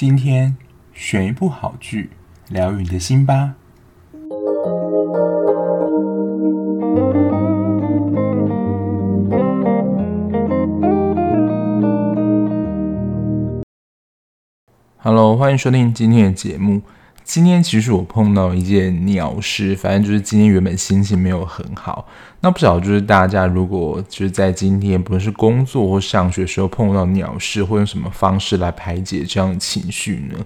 今天选一部好剧，疗愈你的心吧。Hello，欢迎收听今天的节目。今天其实我碰到一件鸟事，反正就是今天原本心情没有很好。那不晓得就是大家如果就是在今天不论是工作或上学时候碰到鸟事，会用什么方式来排解这样的情绪呢？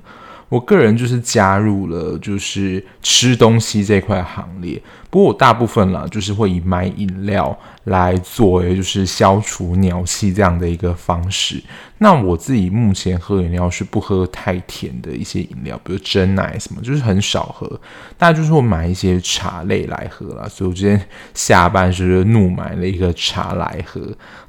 我个人就是加入了就是吃东西这块行列，不过我大部分啦就是会以买饮料来作为就是消除鸟气这样的一个方式。那我自己目前喝饮料是不喝太甜的一些饮料，比如真奶什么，就是很少喝。大家就是会买一些茶类来喝啦，所以我今天下班时怒买了一个茶来喝。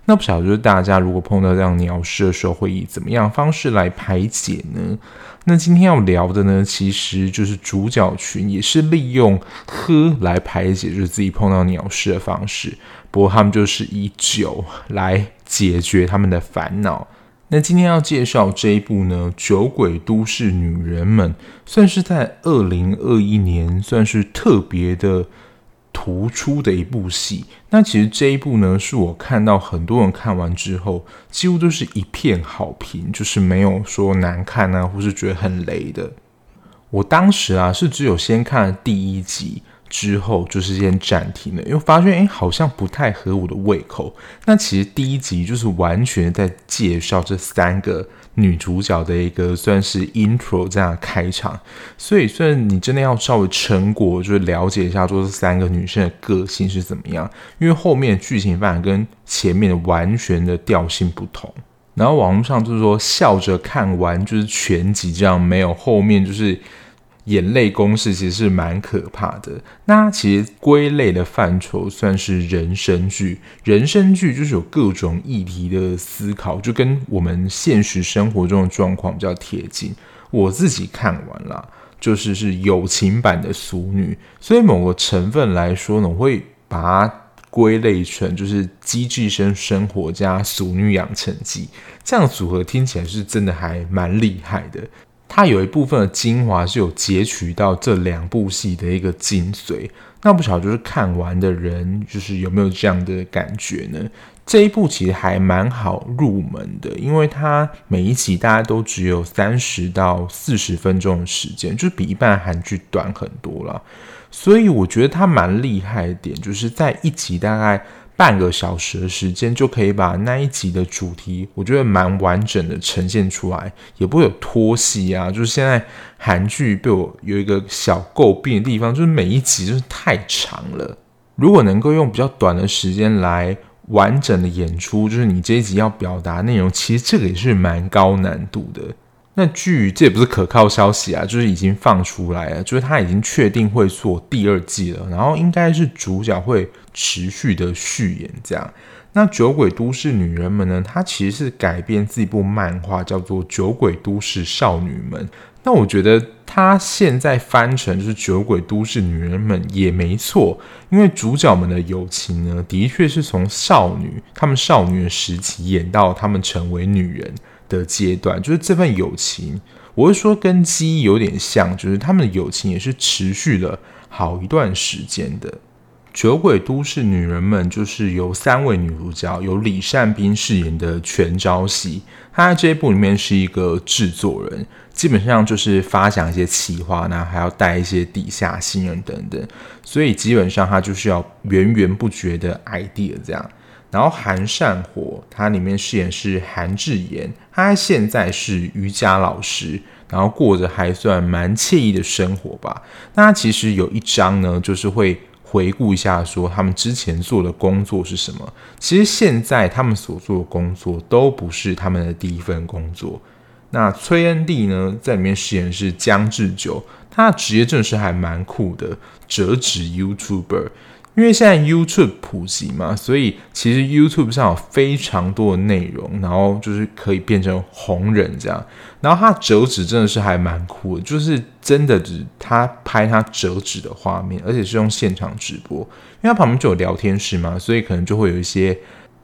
那不晓得就是大家如果碰到这样鸟事的时候，会以怎么样方式来排解呢？那今天要聊的呢，其实就是主角群也是利用喝来排解，就是自己碰到鸟事的方式。不过他们就是以酒来解决他们的烦恼。那今天要介绍这一部呢，《酒鬼都市女人们》，算是在二零二一年算是特别的。突出的一部戏，那其实这一部呢，是我看到很多人看完之后，几乎都是一片好评，就是没有说难看啊，或是觉得很雷的。我当时啊，是只有先看了第一集。之后就是先暂停了，因为发现诶好像不太合我的胃口。那其实第一集就是完全在介绍这三个女主角的一个算是 intro 这样开场，所以虽然你真的要稍微成果，就是了解一下说这三个女生的个性是怎么样，因为后面剧情发展跟前面完全的调性不同。然后网络上就是说笑着看完就是全集这样，没有后面就是。眼泪公式其实是蛮可怕的。那其实归类的范畴算是人生剧，人生剧就是有各种议题的思考，就跟我们现实生活中的状况比较贴近。我自己看完了，就是是友情版的《俗女》，所以某个成分来说呢，我会把它归类成就是《机智生生活》加《俗女养成记》这样组合，听起来是真的还蛮厉害的。它有一部分的精华是有截取到这两部戏的一个精髓，那不晓得就是看完的人就是有没有这样的感觉呢？这一部其实还蛮好入门的，因为它每一集大家都只有三十到四十分钟的时间，就是比一般韩剧短很多了。所以我觉得它蛮厉害的点，就是在一集大概。半个小时的时间就可以把那一集的主题，我觉得蛮完整的呈现出来，也不会有拖戏啊。就是现在韩剧被我有一个小诟病的地方，就是每一集就是太长了。如果能够用比较短的时间来完整的演出，就是你这一集要表达内容，其实这个也是蛮高难度的。那据这也不是可靠消息啊，就是已经放出来了，就是他已经确定会做第二季了，然后应该是主角会持续的续演这样。那《酒鬼都市女人们》呢，它其实是改编自一部漫画，叫做《酒鬼都市少女们》。那我觉得它现在翻成就是《酒鬼都市女人们》也没错，因为主角们的友情呢，的确是从少女她们少女的时期演到她们成为女人。的阶段，就是这份友情，我会说跟鸡有点像，就是他们的友情也是持续了好一段时间的。酒鬼都市女人们就是由三位女主角，由李善斌饰演的全昭熙，她在这一部里面是一个制作人，基本上就是发想一些企划，那还要带一些底下新人等等，所以基本上她就是要源源不绝的 idea 这样。然后韩善火，他里面饰演是韩智妍，他现在是瑜伽老师，然后过着还算蛮惬意的生活吧。那其实有一章呢，就是会回顾一下，说他们之前做的工作是什么。其实现在他们所做的工作都不是他们的第一份工作。那崔恩地呢，在里面饰演是江志久，他的职业真是还蛮酷的，折纸 YouTuber。因为现在 YouTube 普及嘛，所以其实 YouTube 上有非常多的内容，然后就是可以变成红人这样。然后他折纸真的是还蛮酷的，就是真的只他拍他折纸的画面，而且是用现场直播。因为他旁边就有聊天室嘛，所以可能就会有一些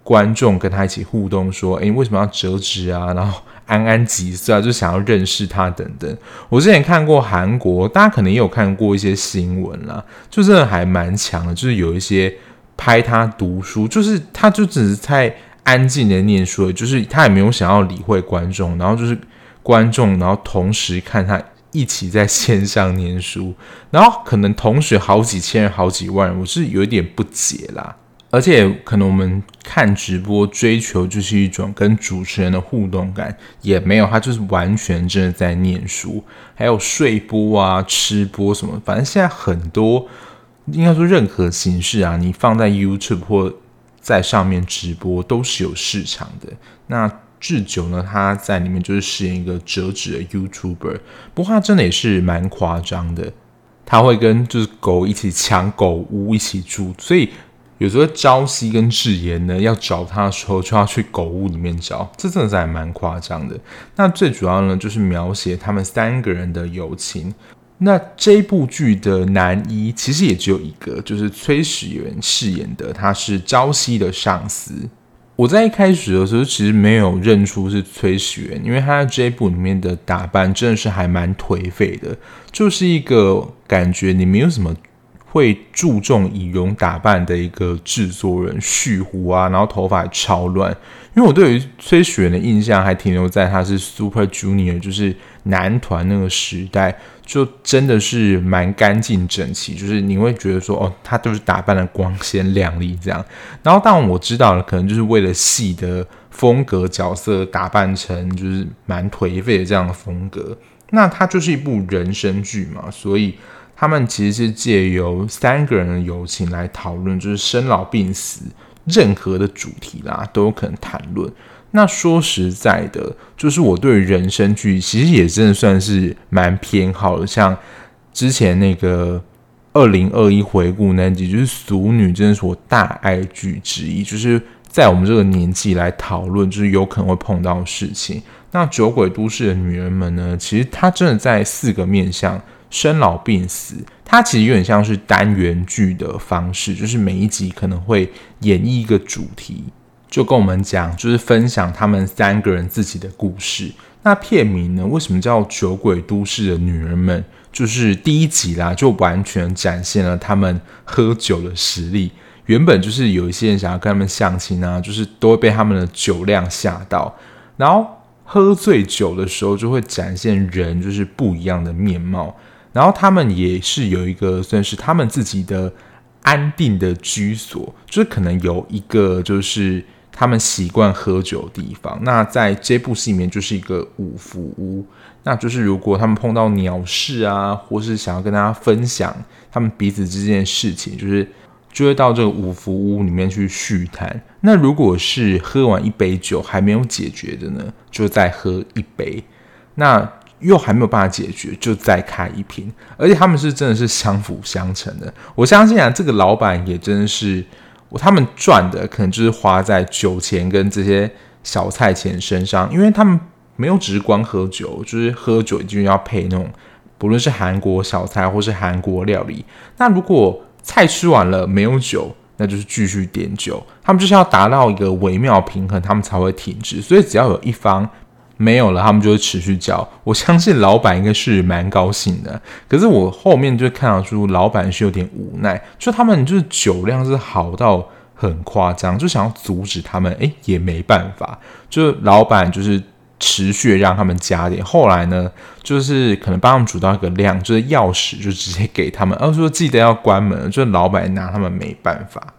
观众跟他一起互动，说：“诶，为什么要折纸啊？”然后安安几岁啊，就想要认识他等等。我之前看过韩国，大家可能也有看过一些新闻啦，就真的还蛮强的，就是有一些拍他读书，就是他就只是在安静的念书，就是他也没有想要理会观众，然后就是观众，然后同时看他一起在线上念书，然后可能同学好几千人、好几万人，我是有一点不解啦。而且可能我们看直播追求就是一种跟主持人的互动感，也没有，他就是完全真的在念书，还有睡播啊、吃播什么，反正现在很多应该说任何形式啊，你放在 YouTube 或在上面直播都是有市场的。那智久呢，他在里面就是饰演一个折纸的 YouTuber，不过他真的也是蛮夸张的，他会跟就是狗一起抢狗屋一起住，所以。有时候朝夕跟智妍呢要找他的时候，就要去狗屋里面找，这真的是还蛮夸张的。那最主要呢，就是描写他们三个人的友情。那这部剧的男一其实也只有一个，就是崔始源饰演的，他是朝夕的上司。我在一开始的时候其实没有认出是崔始源，因为他在这部里面的打扮真的是还蛮颓废的，就是一个感觉你没有什么。会注重仪容打扮的一个制作人，蓄胡啊，然后头发超乱。因为我对于崔雪的印象还停留在他是 Super Junior，就是男团那个时代，就真的是蛮干净整齐，就是你会觉得说，哦，他就是打扮的光鲜亮丽这样。然后当我知道了，可能就是为了戏的风格，角色打扮成就是蛮颓废的这样的风格。那它就是一部人生剧嘛，所以。他们其实是借由三个人的友情来讨论，就是生老病死，任何的主题啦都有可能谈论。那说实在的，就是我对人生剧其实也真的算是蛮偏好的。像之前那个二零二一回顾那集，就是《俗女》，真的是我大爱剧之一。就是在我们这个年纪来讨论，就是有可能会碰到的事情。那《酒鬼都市的女人们》呢，其实它真的在四个面向。生老病死，它其实有点像是单元剧的方式，就是每一集可能会演绎一个主题，就跟我们讲，就是分享他们三个人自己的故事。那片名呢，为什么叫《酒鬼都市的女人们》？就是第一集啦，就完全展现了他们喝酒的实力。原本就是有一些人想要跟他们相亲啊，就是都会被他们的酒量吓到，然后喝醉酒的时候就会展现人就是不一样的面貌。然后他们也是有一个算是他们自己的安定的居所，就是可能有一个就是他们习惯喝酒的地方。那在这部戏里面就是一个五福屋，那就是如果他们碰到鸟事啊，或是想要跟大家分享他们彼此之间的事情，就是就会到这个五福屋里面去叙谈。那如果是喝完一杯酒还没有解决的呢，就再喝一杯。那又还没有办法解决，就再开一瓶，而且他们是真的是相辅相成的。我相信啊，这个老板也真的是，他们赚的可能就是花在酒钱跟这些小菜钱身上，因为他们没有只是光喝酒，就是喝酒就要配那种，不论是韩国小菜或是韩国料理。那如果菜吃完了没有酒，那就是继续点酒，他们就是要达到一个微妙平衡，他们才会停止。所以只要有一方。没有了，他们就会持续叫。我相信老板应该是蛮高兴的，可是我后面就看到出老板是有点无奈，就他们就是酒量是好到很夸张，就想要阻止他们，诶，也没办法。就老板就是持续让他们加点，后来呢，就是可能帮他们煮到一个量，就是钥匙就直接给他们，而说记得要关门，就老板拿他们没办法。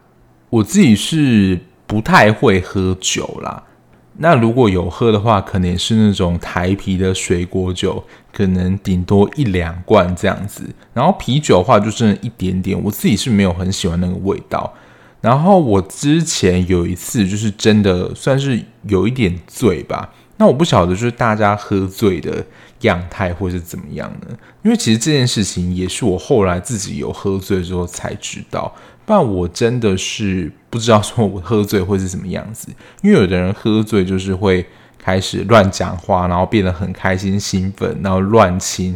我自己是不太会喝酒啦。那如果有喝的话，可能也是那种台啤的水果酒，可能顶多一两罐这样子。然后啤酒的话，就剩一点点。我自己是没有很喜欢那个味道。然后我之前有一次，就是真的算是有一点醉吧。那我不晓得，就是大家喝醉的样态或是怎么样呢？因为其实这件事情也是我后来自己有喝醉之后才知道。但我真的是不知道说我喝醉会是什么样子，因为有的人喝醉就是会开始乱讲话，然后变得很开心兴奋，然后乱亲；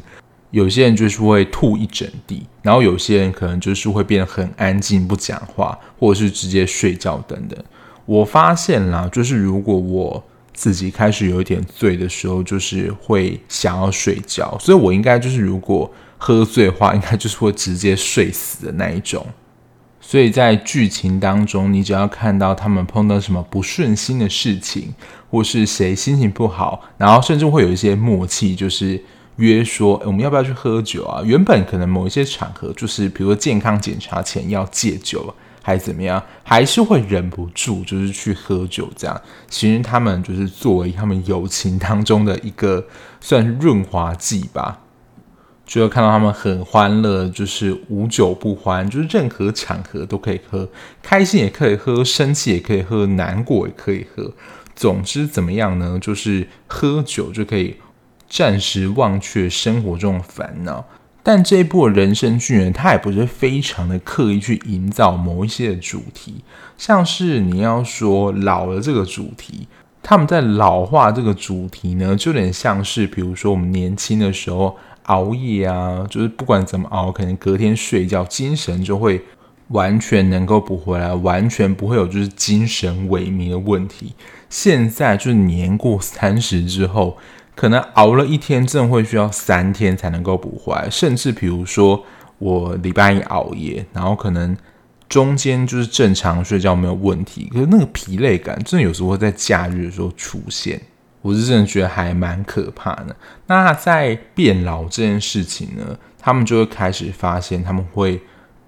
有些人就是会吐一整地，然后有些人可能就是会变得很安静不讲话，或者是直接睡觉等等。我发现啦，就是如果我自己开始有一点醉的时候，就是会想要睡觉，所以我应该就是如果喝醉的话，应该就是会直接睡死的那一种。所以在剧情当中，你只要看到他们碰到什么不顺心的事情，或是谁心情不好，然后甚至会有一些默契，就是约说我们要不要去喝酒啊？原本可能某一些场合，就是比如说健康检查前要戒酒。还是怎么样，还是会忍不住，就是去喝酒这样。其实他们就是作为他们友情当中的一个算润滑剂吧。就会看到他们很欢乐，就是无酒不欢，就是任何场合都可以喝，开心也可以喝，生气也可以喝，难过也可以喝。总之怎么样呢？就是喝酒就可以暂时忘却生活中的烦恼。但这一部人生剧呢，它也不是非常的刻意去营造某一些的主题，像是你要说老了这个主题，他们在老化这个主题呢，就有点像是比如说我们年轻的时候熬夜啊，就是不管怎么熬，可能隔天睡觉精神就会完全能够补回来，完全不会有就是精神萎靡的问题。现在就是年过三十之后。可能熬了一天，真的会需要三天才能够补回来。甚至比如说，我礼拜一熬夜，然后可能中间就是正常睡觉没有问题，可是那个疲累感，真的有时候会在假日的时候出现。我是真的觉得还蛮可怕的。那在变老这件事情呢，他们就会开始发现，他们会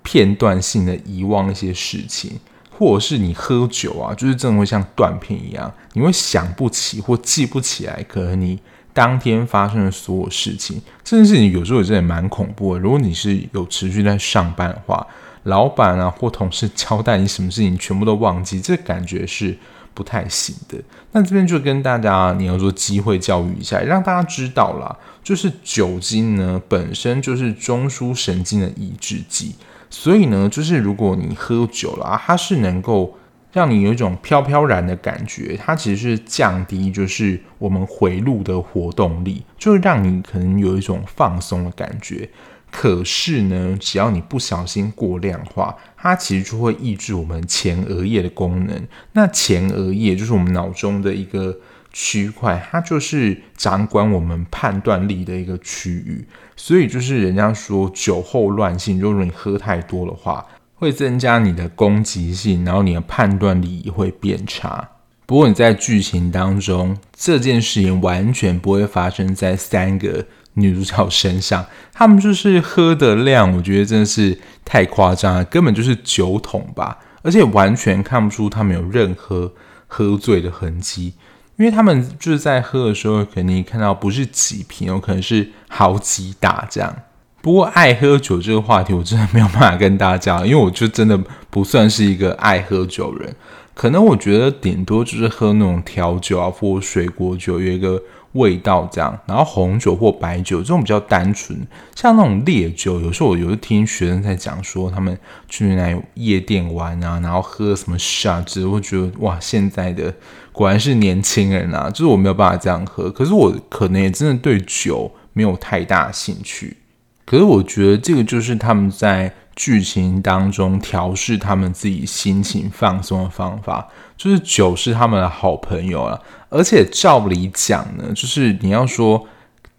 片段性的遗忘一些事情，或者是你喝酒啊，就是真的会像断片一样，你会想不起或记不起来，可能你。当天发生的所有事情，这件事情有时候也真的蛮恐怖的。如果你是有持续在上班的话，老板啊或同事交代你什么事情，全部都忘记，这感觉是不太行的。那这边就跟大家，你要做机会教育一下，让大家知道啦，就是酒精呢本身就是中枢神经的抑制剂，所以呢，就是如果你喝酒了，它是能够。让你有一种飘飘然的感觉，它其实是降低，就是我们回路的活动力，就是让你可能有一种放松的感觉。可是呢，只要你不小心过量化，它其实就会抑制我们前额叶的功能。那前额叶就是我们脑中的一个区块，它就是掌管我们判断力的一个区域。所以就是人家说酒后乱性，如果你喝太多的话。会增加你的攻击性，然后你的判断力也会变差。不过你在剧情当中，这件事情完全不会发生在三个女主角身上。他们就是喝的量，我觉得真的是太夸张了，根本就是酒桶吧，而且完全看不出他们有任何喝醉的痕迹，因为他们就是在喝的时候，肯定看到不是几瓶，有可能是好几打这样。不过爱喝酒这个话题，我真的没有办法跟大家讲，因为我就真的不算是一个爱喝酒人。可能我觉得顶多就是喝那种调酒啊，或水果酒，有一个味道这样。然后红酒或白酒这种比较单纯，像那种烈酒，有时候我有时候听学生在讲说，他们去那夜店玩啊，然后喝什么 shot，我觉得哇，现在的果然是年轻人啊，就是我没有办法这样喝。可是我可能也真的对酒没有太大兴趣。可是我觉得这个就是他们在剧情当中调试他们自己心情放松的方法，就是酒是他们的好朋友啊。而且照理讲呢，就是你要说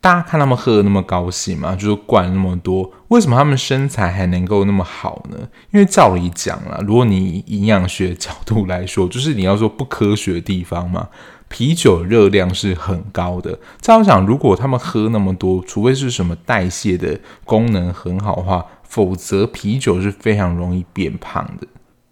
大家看他们喝的那么高兴嘛，就是灌那么多，为什么他们身材还能够那么好呢？因为照理讲啦，如果你以营养学角度来说，就是你要说不科学的地方嘛。啤酒热量是很高的，照讲，如果他们喝那么多，除非是什么代谢的功能很好的话，否则啤酒是非常容易变胖的。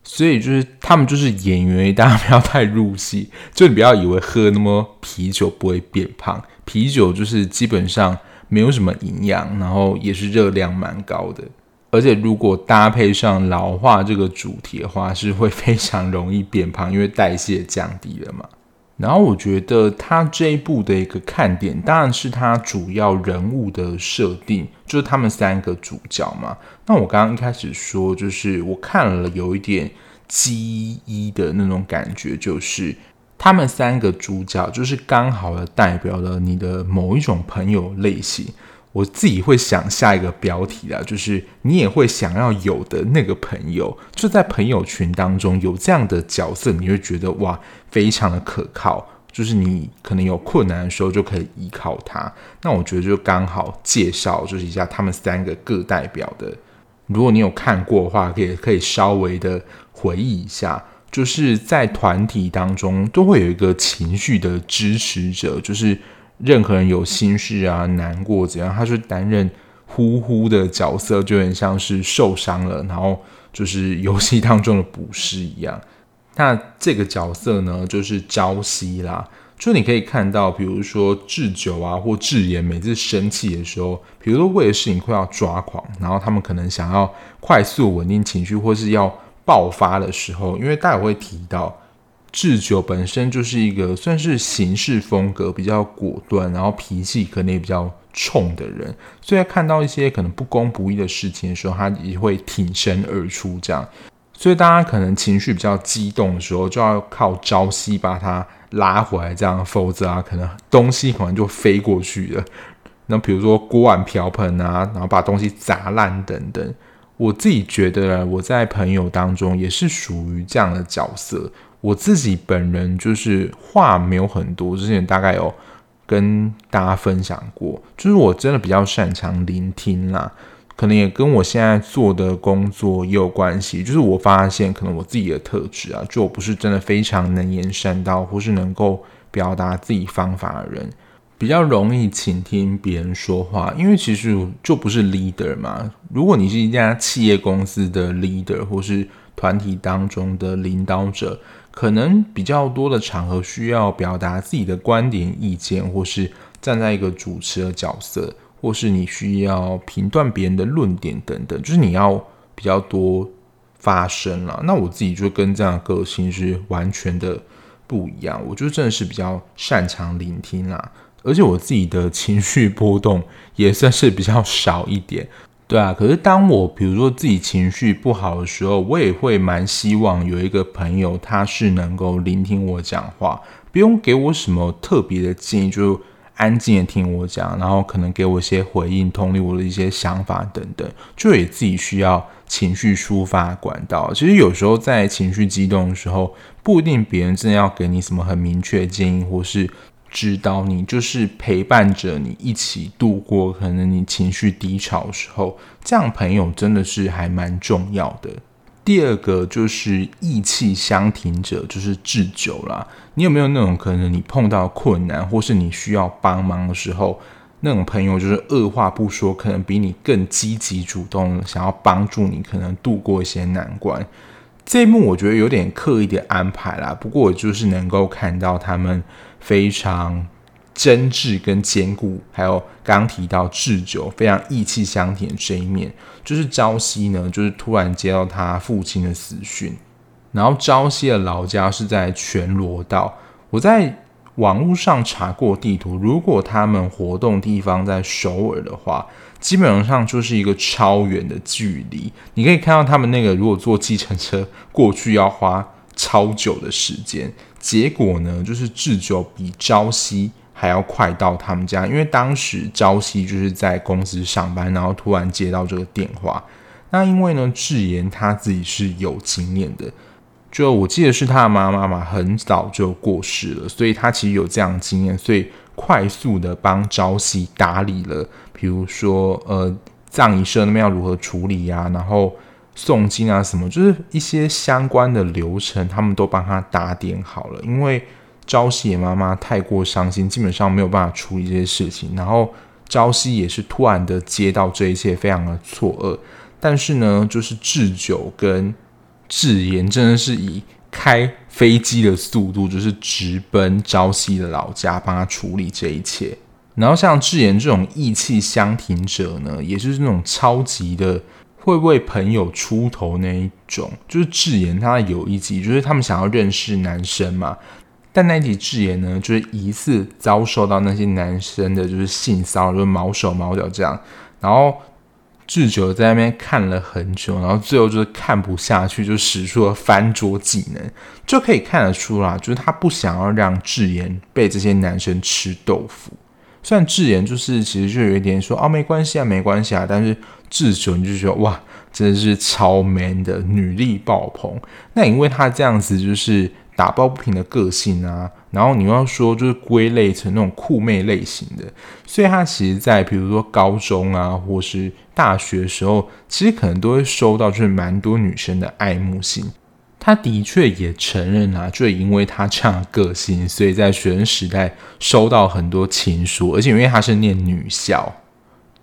所以就是他们就是演员，大家不要太入戏，就你不要以为喝那么啤酒不会变胖，啤酒就是基本上没有什么营养，然后也是热量蛮高的，而且如果搭配上老化这个主题的话，是会非常容易变胖，因为代谢降低了嘛。然后我觉得他这一部的一个看点，当然是他主要人物的设定，就是他们三个主角嘛。那我刚刚一开始说，就是我看了有一点基一的那种感觉，就是他们三个主角就是刚好的代表了你的某一种朋友类型。我自己会想下一个标题啦，就是你也会想要有的那个朋友，就在朋友群当中有这样的角色，你会觉得哇，非常的可靠，就是你可能有困难的时候就可以依靠他。那我觉得就刚好介绍就是一下他们三个各代表的。如果你有看过的话，可以可以稍微的回忆一下，就是在团体当中都会有一个情绪的支持者，就是任何人有心事啊、难过怎样，他就担任呼呼的角色，就很像是受伤了，然后就是游戏当中的捕师一样。那这个角色呢，就是朝夕啦。就你可以看到，比如说智久啊，或智妍，每次生气的时候，比如说为了事情快要抓狂，然后他们可能想要快速稳定情绪，或是要爆发的时候，因为大家会提到，智久本身就是一个算是行事风格比较果断，然后脾气可能也比较冲的人，所以在看到一些可能不公不义的事情的时候，他也会挺身而出这样。所以大家可能情绪比较激动的时候，就要靠朝夕把它拉回来，这样，否则啊，可能东西可能就飞过去了。那比如说锅碗瓢盆啊，然后把东西砸烂等等。我自己觉得呢，我在朋友当中也是属于这样的角色。我自己本人就是话没有很多，之前大概有跟大家分享过，就是我真的比较擅长聆听啦。可能也跟我现在做的工作也有关系，就是我发现可能我自己的特质啊，就我不是真的非常能言善道，或是能够表达自己方法的人，比较容易倾听别人说话，因为其实就不是 leader 嘛。如果你是一家企业公司的 leader，或是团体当中的领导者，可能比较多的场合需要表达自己的观点、意见，或是站在一个主持的角色。或是你需要评断别人的论点等等，就是你要比较多发声了。那我自己就跟这样的个性是完全的不一样。我就真的是比较擅长聆听啦，而且我自己的情绪波动也算是比较少一点。对啊，可是当我比如说自己情绪不好的时候，我也会蛮希望有一个朋友，他是能够聆听我讲话，不用给我什么特别的建议，就。安静的听我讲，然后可能给我一些回应，同理我的一些想法等等，就也自己需要情绪抒发管道。其实有时候在情绪激动的时候，不一定别人真的要给你什么很明确的建议，或是指导你，就是陪伴着你一起度过可能你情绪低潮的时候，这样朋友真的是还蛮重要的。第二个就是义气相挺者，就是智久啦。你有没有那种可能，你碰到困难或是你需要帮忙的时候，那种朋友就是二话不说，可能比你更积极主动，想要帮助你，可能度过一些难关。这一幕我觉得有点刻意的安排啦，不过我就是能够看到他们非常。真挚跟坚固，还有刚刚提到智久非常义气相挺的这一面，就是朝夕呢，就是突然接到他父亲的死讯，然后朝夕的老家是在全罗道。我在网络上查过地图，如果他们活动地方在首尔的话，基本上就是一个超远的距离。你可以看到他们那个，如果坐计程车过去要花超久的时间。结果呢，就是智久比朝夕。还要快到他们家，因为当时朝夕就是在公司上班，然后突然接到这个电话。那因为呢，智妍他自己是有经验的，就我记得是他的妈妈嘛，很早就过世了，所以他其实有这样的经验，所以快速的帮朝夕打理了，比如说呃葬仪社那边要如何处理呀、啊，然后诵经啊什么，就是一些相关的流程，他们都帮他打点好了，因为。朝夕妈妈太过伤心，基本上没有办法处理这些事情。然后朝夕也是突然的接到这一切，非常的错愕。但是呢，就是智久跟智妍真的是以开飞机的速度，就是直奔朝夕的老家，帮他处理这一切。然后像智妍这种义气相挺者呢，也就是那种超级的会为朋友出头那一种。就是智妍她有一集，就是他们想要认识男生嘛。但那一集智妍呢，就是疑似遭受到那些男生的，就是性骚扰，就是毛手毛脚这样。然后智久在那边看了很久，然后最后就是看不下去，就使出了翻桌技能，就可以看得出来，就是他不想要让智妍被这些男生吃豆腐。虽然智妍就是其实就有一点说哦，没关系啊，没关系啊，但是智久你就觉得哇，真的是超 man 的女力爆棚。那因为他这样子就是。打抱不平的个性啊，然后你要说就是归类成那种酷妹类型的，所以他其实，在比如说高中啊，或是大学的时候，其实可能都会收到就是蛮多女生的爱慕信。他的确也承认啊，就因为他这样个性，所以在学生时代收到很多情书，而且因为他是念女校。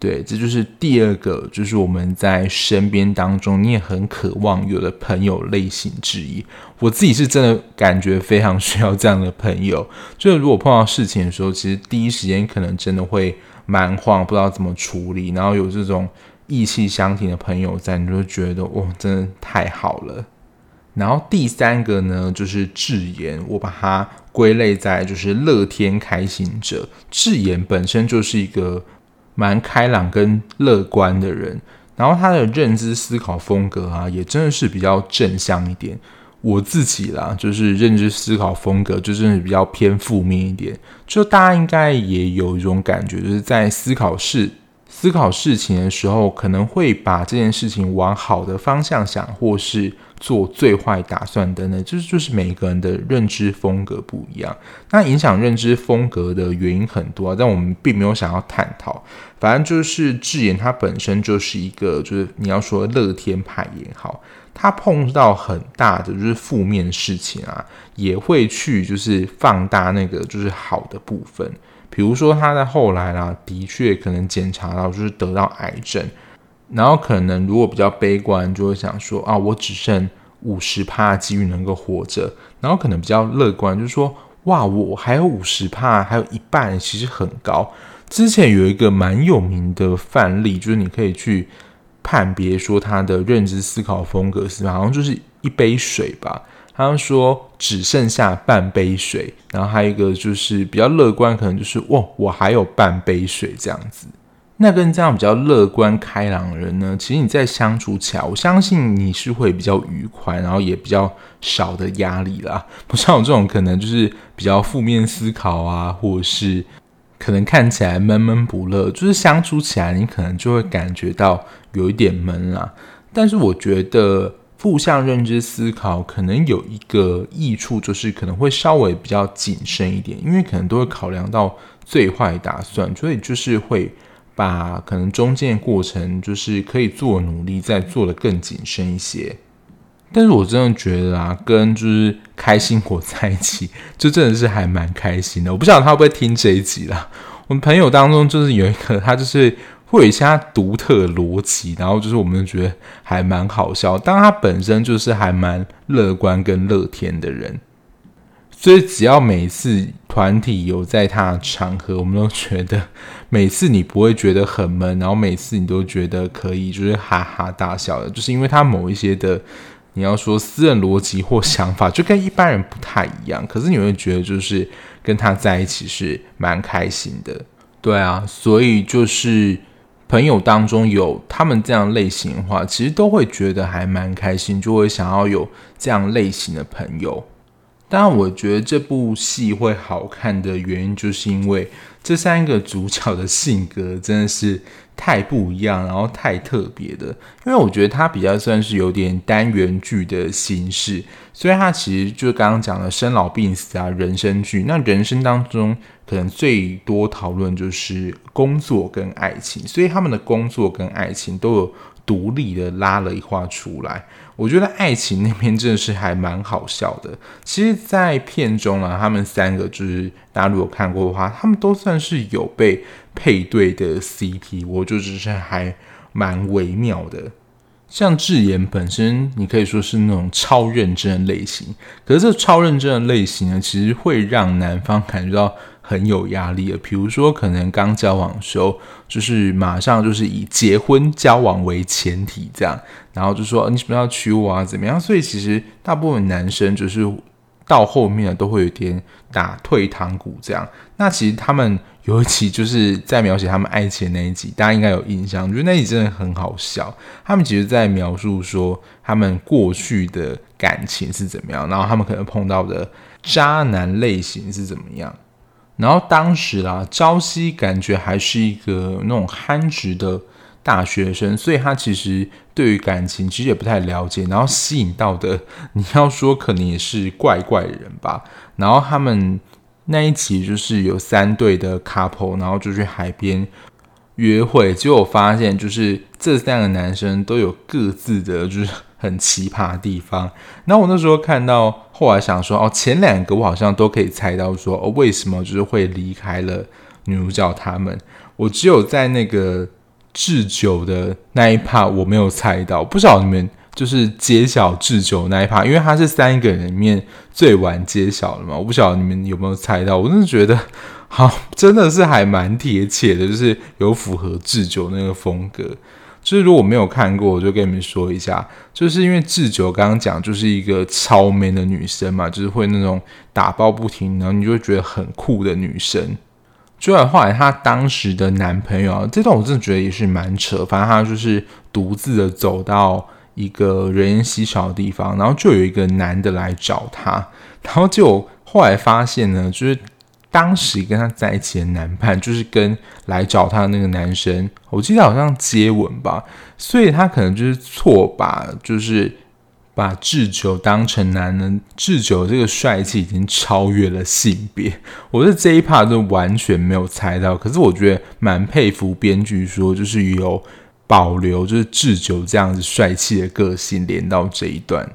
对，这就是第二个，就是我们在身边当中，你也很渴望有的朋友类型之一。我自己是真的感觉非常需要这样的朋友。就是如果碰到事情的时候，其实第一时间可能真的会蛮慌，不知道怎么处理。然后有这种意气相挺的朋友在，你就觉得哇，真的太好了。然后第三个呢，就是智妍，我把它归类在就是乐天开心者。智妍本身就是一个。蛮开朗跟乐观的人，然后他的认知思考风格啊，也真的是比较正向一点。我自己啦，就是认知思考风格就真的比较偏负面一点。就大家应该也有一种感觉，就是在思考事思考事情的时候，可能会把这件事情往好的方向想，或是。做最坏打算的呢，就是就是每个人的认知风格不一样，那影响认知风格的原因很多，但我们并没有想要探讨。反正就是智妍，他本身就是一个，就是你要说乐天派也好，他碰到很大的就是负面事情啊，也会去就是放大那个就是好的部分。比如说他在后来啦，的确可能检查到就是得到癌症。然后可能如果比较悲观，就会想说啊，我只剩五十趴的机遇能够活着。然后可能比较乐观，就是说哇，我还有五十趴，还有一半，其实很高。之前有一个蛮有名的范例，就是你可以去判别说他的认知思考风格是？好像就是一杯水吧。他说只剩下半杯水，然后还有一个就是比较乐观，可能就是哇，我还有半杯水这样子。那跟这样比较乐观开朗的人呢，其实你在相处起来，我相信你是会比较愉快，然后也比较少的压力啦。不像我这种可能就是比较负面思考啊，或者是可能看起来闷闷不乐，就是相处起来你可能就会感觉到有一点闷啦。但是我觉得负向认知思考可能有一个益处，就是可能会稍微比较谨慎一点，因为可能都会考量到最坏打算，所以就是会。把可能中间过程就是可以做努力，再做的更谨慎一些。但是我真的觉得啊，跟就是开心果在一起，就真的是还蛮开心的。我不晓得他会不会听这一集啦。我们朋友当中就是有一个，他就是会有一些他独特的逻辑，然后就是我们觉得还蛮好笑。当他本身就是还蛮乐观跟乐天的人。所以只要每次团体有在他的场合，我们都觉得每次你不会觉得很闷，然后每次你都觉得可以，就是哈哈大笑的，就是因为他某一些的，你要说私人逻辑或想法，就跟一般人不太一样。可是你会觉得就是跟他在一起是蛮开心的，对啊。所以就是朋友当中有他们这样类型的话，其实都会觉得还蛮开心，就会想要有这样类型的朋友。当然，我觉得这部戏会好看的原因，就是因为这三个主角的性格真的是太不一样，然后太特别的。因为我觉得它比较算是有点单元剧的形式，所以它其实就刚刚讲的生老病死啊，人生剧。那人生当中可能最多讨论就是工作跟爱情，所以他们的工作跟爱情都有独立的拉了一画出来。我觉得爱情那边真的是还蛮好笑的。其实，在片中呢，他们三个就是大家如果看过的话，他们都算是有被配对的 CP，我就只是还蛮微妙的。像智妍本身，你可以说是那种超认真的类型，可是这超认真的类型呢，其实会让男方感觉到很有压力的。比如说，可能刚交往的时候，就是马上就是以结婚交往为前提这样，然后就说你什么要娶我啊，怎么样？所以其实大部分男生就是。到后面呢，都会有点打退堂鼓这样。那其实他们尤其就是在描写他们爱情那一集，大家应该有印象，我觉得那集真的很好笑。他们其实，在描述说他们过去的感情是怎么样，然后他们可能碰到的渣男类型是怎么样。然后当时啦，朝夕感觉还是一个那种憨直的大学生，所以他其实对于感情其实也不太了解。然后吸引到的，你要说可能也是怪怪人吧。然后他们那一集就是有三对的 couple，然后就去海边约会，结果发现就是这三个男生都有各自的就是。很奇葩的地方，然后我那时候看到，后来想说，哦，前两个我好像都可以猜到说，哦，为什么就是会离开了女主角他们，我只有在那个智久的那一趴我没有猜到，不知道你们就是揭晓智久那一趴，因为他是三个人里面最晚揭晓的嘛，我不晓得你们有没有猜到，我真的觉得好，真的是还蛮贴切的，就是有符合智久那个风格。就是如果没有看过，我就跟你们说一下，就是因为智久刚刚讲就是一个超 man 的女生嘛，就是会那种打抱不停，然后你就会觉得很酷的女生。就后来她当时的男朋友啊，这段我真的觉得也是蛮扯，反正他就是独自的走到一个人烟稀少的地方，然后就有一个男的来找她，然后就后来发现呢，就是。当时跟他在一起的男伴，就是跟来找他的那个男生，我记得好像接吻吧，所以他可能就是错把，就是把智久当成男人。智久这个帅气已经超越了性别，我是这一 part 就完全没有猜到。可是我觉得蛮佩服编剧说，就是有保留，就是智久这样子帅气的个性连到这一段。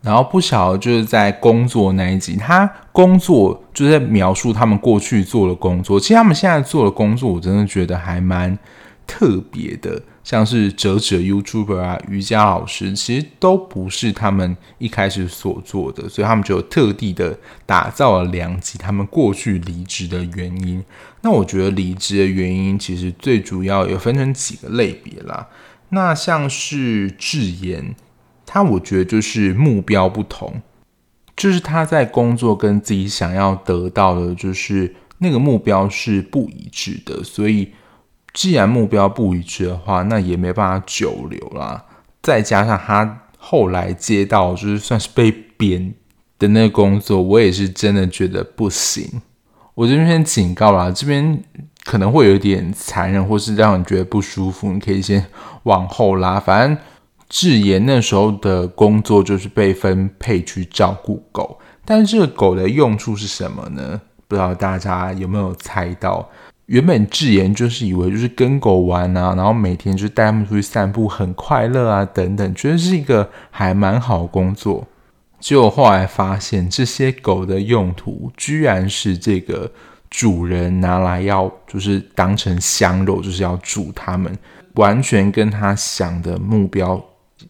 然后不晓得就是在工作那一集，他工作就是在描述他们过去做的工作。其实他们现在做的工作，我真的觉得还蛮特别的，像是折纸 YouTuber 啊、瑜伽老师，其实都不是他们一开始所做的，所以他们就特地的打造了两集他们过去离职的原因。那我觉得离职的原因其实最主要有分成几个类别啦。那像是智妍。他我觉得就是目标不同，就是他在工作跟自己想要得到的，就是那个目标是不一致的。所以既然目标不一致的话，那也没办法久留啦。再加上他后来接到就是算是被贬的那个工作，我也是真的觉得不行。我这边先警告啦，这边可能会有点残忍，或是让你觉得不舒服，你可以先往后拉，反正。智妍那时候的工作就是被分配去照顾狗，但是这个狗的用处是什么呢？不知道大家有没有猜到？原本智妍就是以为就是跟狗玩啊，然后每天就带他们出去散步，很快乐啊等等，觉得是一个还蛮好工作。结果后来发现，这些狗的用途居然是这个主人拿来要就是当成香肉，就是要煮它们，完全跟他想的目标。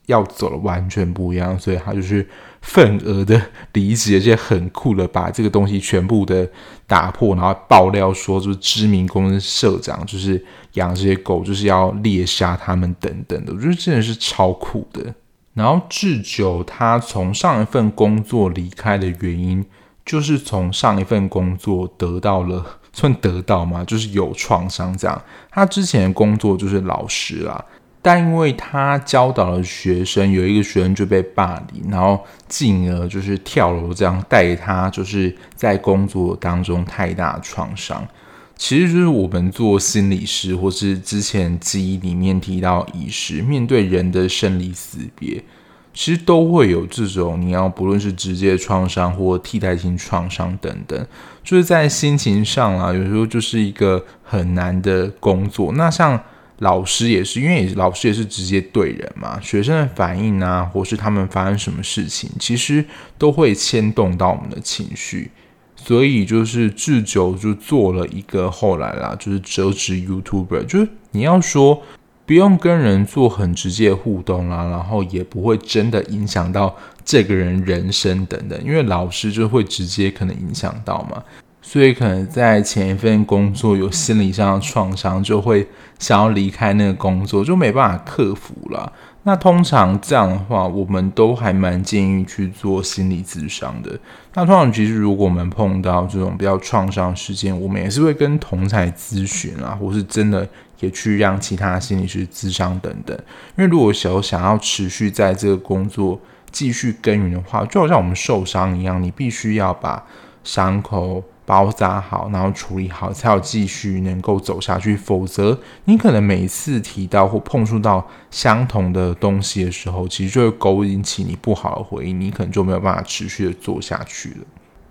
要走的完全不一样，所以他就是份额的离职，而且很酷的把这个东西全部的打破，然后爆料说，就是知名公司社长就是养这些狗，就是要猎杀他们等等的，我觉得真的是超酷的。然后智久他从上一份工作离开的原因，就是从上一份工作得到了算得到吗？就是有创伤这样。他之前的工作就是老师啦。但因为他教导了学生，有一个学生就被霸凌，然后进而就是跳楼，这样带他就是在工作当中太大创伤。其实就是我们做心理师，或是之前记忆里面提到医师，面对人的生离死别，其实都会有这种你要不论是直接创伤或替代性创伤等等，就是在心情上啊，有时候就是一个很难的工作。那像。老师也是，因为老师也是直接对人嘛，学生的反应啊，或是他们发生什么事情，其实都会牵动到我们的情绪。所以就是智久就做了一个后来啦，就是折纸 YouTuber，就是你要说不用跟人做很直接的互动啦，然后也不会真的影响到这个人人生等等，因为老师就会直接可能影响到嘛。所以可能在前一份工作有心理上的创伤，就会想要离开那个工作，就没办法克服了。那通常这样的话，我们都还蛮建议去做心理咨商的。那通常其实如果我们碰到这种比较创伤事件，我们也是会跟同侪咨询啊，或是真的也去让其他心理师咨商等等。因为如果想想要持续在这个工作继续耕耘的话，就好像我们受伤一样，你必须要把伤口。包扎好，然后处理好，才有继续能够走下去。否则，你可能每次提到或碰触到相同的东西的时候，其实就会勾引起你不好的回忆，你可能就没有办法持续的做下去了。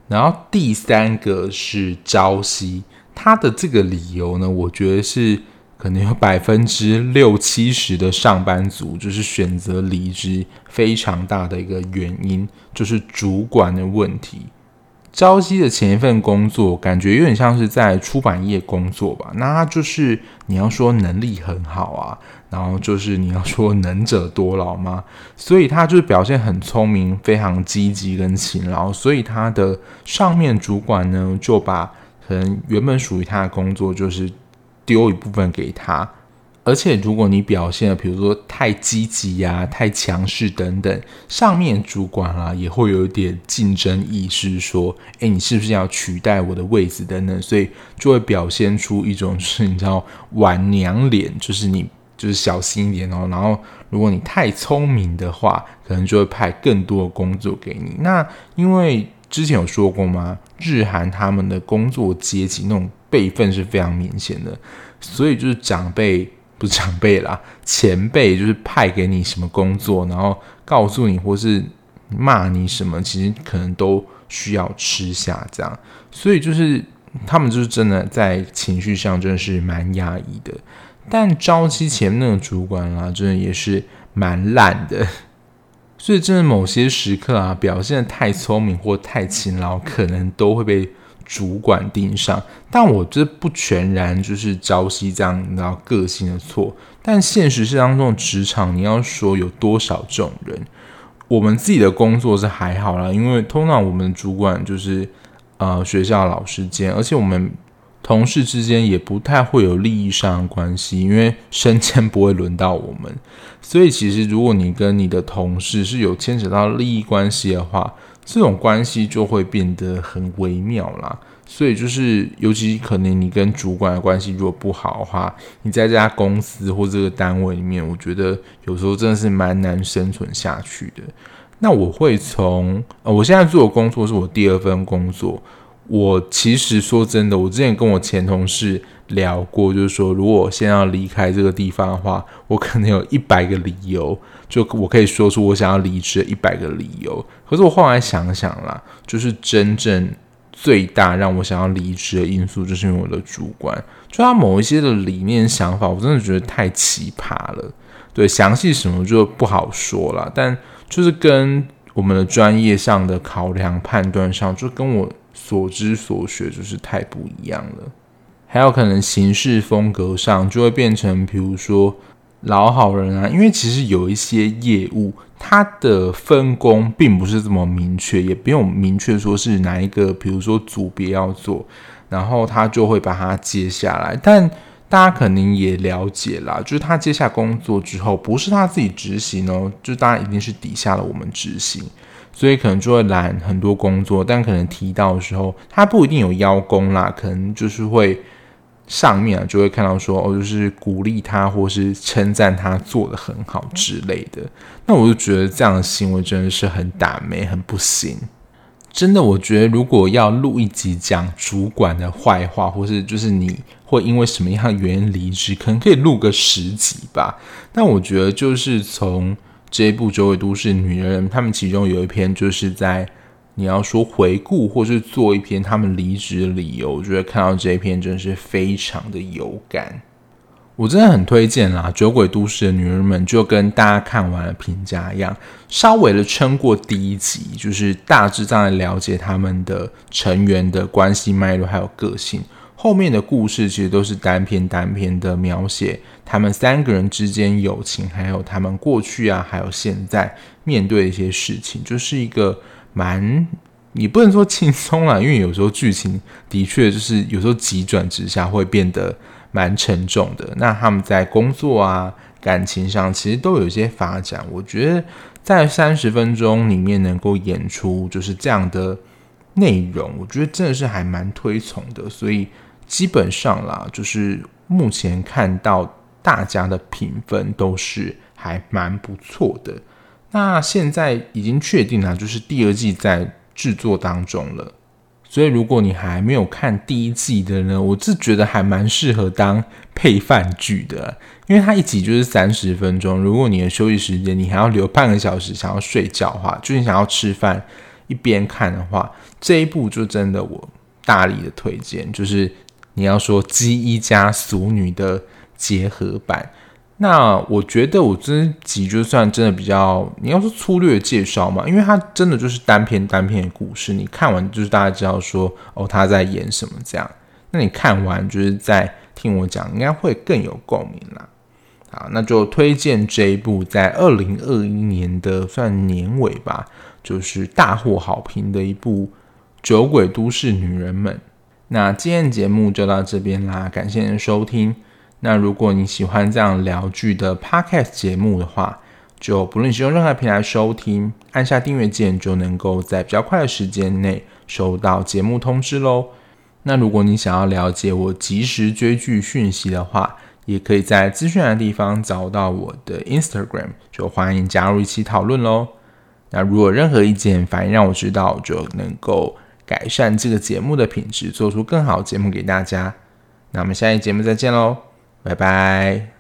然后第三个是朝夕，他的这个理由呢，我觉得是可能有百分之六七十的上班族就是选择离职非常大的一个原因，就是主管的问题。朝夕的前一份工作，感觉有点像是在出版业工作吧。那他就是你要说能力很好啊，然后就是你要说能者多劳吗？所以他就是表现很聪明，非常积极跟勤劳。所以他的上面主管呢，就把可能原本属于他的工作，就是丢一部分给他。而且，如果你表现的，比如说太积极呀、太强势等等，上面主管啊也会有一点竞争意识，说：“诶，你是不是要取代我的位置等等？”所以就会表现出一种是你知道晚娘脸，就是你就是小心一点哦。然后，如果你太聪明的话，可能就会派更多的工作给你。那因为之前有说过吗？日韩他们的工作阶级那种辈分是非常明显的，所以就是长辈。不是长辈啦，前辈就是派给你什么工作，然后告诉你或是骂你什么，其实可能都需要吃下这样。所以就是他们就是真的在情绪上真的是蛮压抑的。但朝夕前那个主管啦，真的也是蛮烂的。所以真的某些时刻啊，表现得太聪明或太勤劳，可能都会被。主管盯上，但我这不全然就是朝夕这样，然后个性的错。但现实是当中的职场，你要说有多少这种人？我们自己的工作是还好啦，因为通常我们主管就是呃学校老师间，而且我们同事之间也不太会有利益上的关系，因为升迁不会轮到我们。所以其实如果你跟你的同事是有牵扯到利益关系的话，这种关系就会变得很微妙啦，所以就是，尤其可能你跟主管的关系如果不好的话，你在这家公司或这个单位里面，我觉得有时候真的是蛮难生存下去的。那我会从，呃，我现在做的工作是我第二份工作。我其实说真的，我之前跟我前同事聊过，就是说，如果我现在要离开这个地方的话，我可能有一百个理由，就我可以说出我想要离职的一百个理由。可是我后来想想啦，就是真正最大让我想要离职的因素，就是因为我的主管，就他某一些的理念想法，我真的觉得太奇葩了。对，详细什么就不好说了，但就是跟我们的专业上的考量判断上，就跟我。所知所学就是太不一样了，还有可能行事风格上就会变成，比如说老好人啊，因为其实有一些业务，它的分工并不是这么明确，也不用明确说是哪一个，比如说组别要做，然后他就会把它接下来。但大家肯定也了解啦，就是他接下工作之后，不是他自己执行哦，就大家一定是底下的我们执行。所以可能就会揽很多工作，但可能提到的时候，他不一定有邀功啦，可能就是会上面啊就会看到说哦，就是鼓励他或是称赞他做得很好之类的。那我就觉得这样的行为真的是很打咩，很不行。真的，我觉得如果要录一集讲主管的坏话，或是就是你会因为什么样的原因离职，可能可以录个十集吧。但我觉得就是从。这一部《九尾都市女人》，他们其中有一篇就是在你要说回顾，或是做一篇他们离职的理由，我觉得看到这一篇真是非常的有感。我真的很推荐啦，《酒鬼都市的女人们》就跟大家看完了评价一样，稍微的撑过第一集，就是大致上来了解他们的成员的关系脉络还有个性。后面的故事其实都是单篇单篇的描写他们三个人之间友情，还有他们过去啊，还有现在面对的一些事情，就是一个蛮，你不能说轻松啦，因为有时候剧情的确就是有时候急转直下会变得蛮沉重的。那他们在工作啊、感情上其实都有一些发展，我觉得在三十分钟里面能够演出就是这样的内容，我觉得真的是还蛮推崇的，所以。基本上啦，就是目前看到大家的评分都是还蛮不错的。那现在已经确定了，就是第二季在制作当中了，所以如果你还没有看第一季的呢，我是觉得还蛮适合当配饭剧的，因为它一集就是三十分钟。如果你的休息时间你还要留半个小时想要睡觉的话，就你想要吃饭一边看的话，这一部就真的我大力的推荐，就是你要说《机衣加俗女》的结合版。那我觉得我这集就算真的比较，你要说粗略介绍嘛，因为它真的就是单篇单篇的故事，你看完就是大家知道说哦他在演什么这样，那你看完就是在听我讲，应该会更有共鸣啦。好，那就推荐这一部在二零二一年的算年尾吧，就是大获好评的一部《酒鬼都市女人们》。那今天节目就到这边啦，感谢您收听。那如果你喜欢这样聊剧的 podcast 节目的话，就不论使用任何平台收听，按下订阅键就能够在比较快的时间内收到节目通知喽。那如果你想要了解我即时追剧讯息的话，也可以在资讯的地方找到我的 Instagram，就欢迎加入一起讨论喽。那如果任何意见反映让我知道，就能够改善这个节目的品质，做出更好节目给大家。那我们下一节目再见喽。拜拜。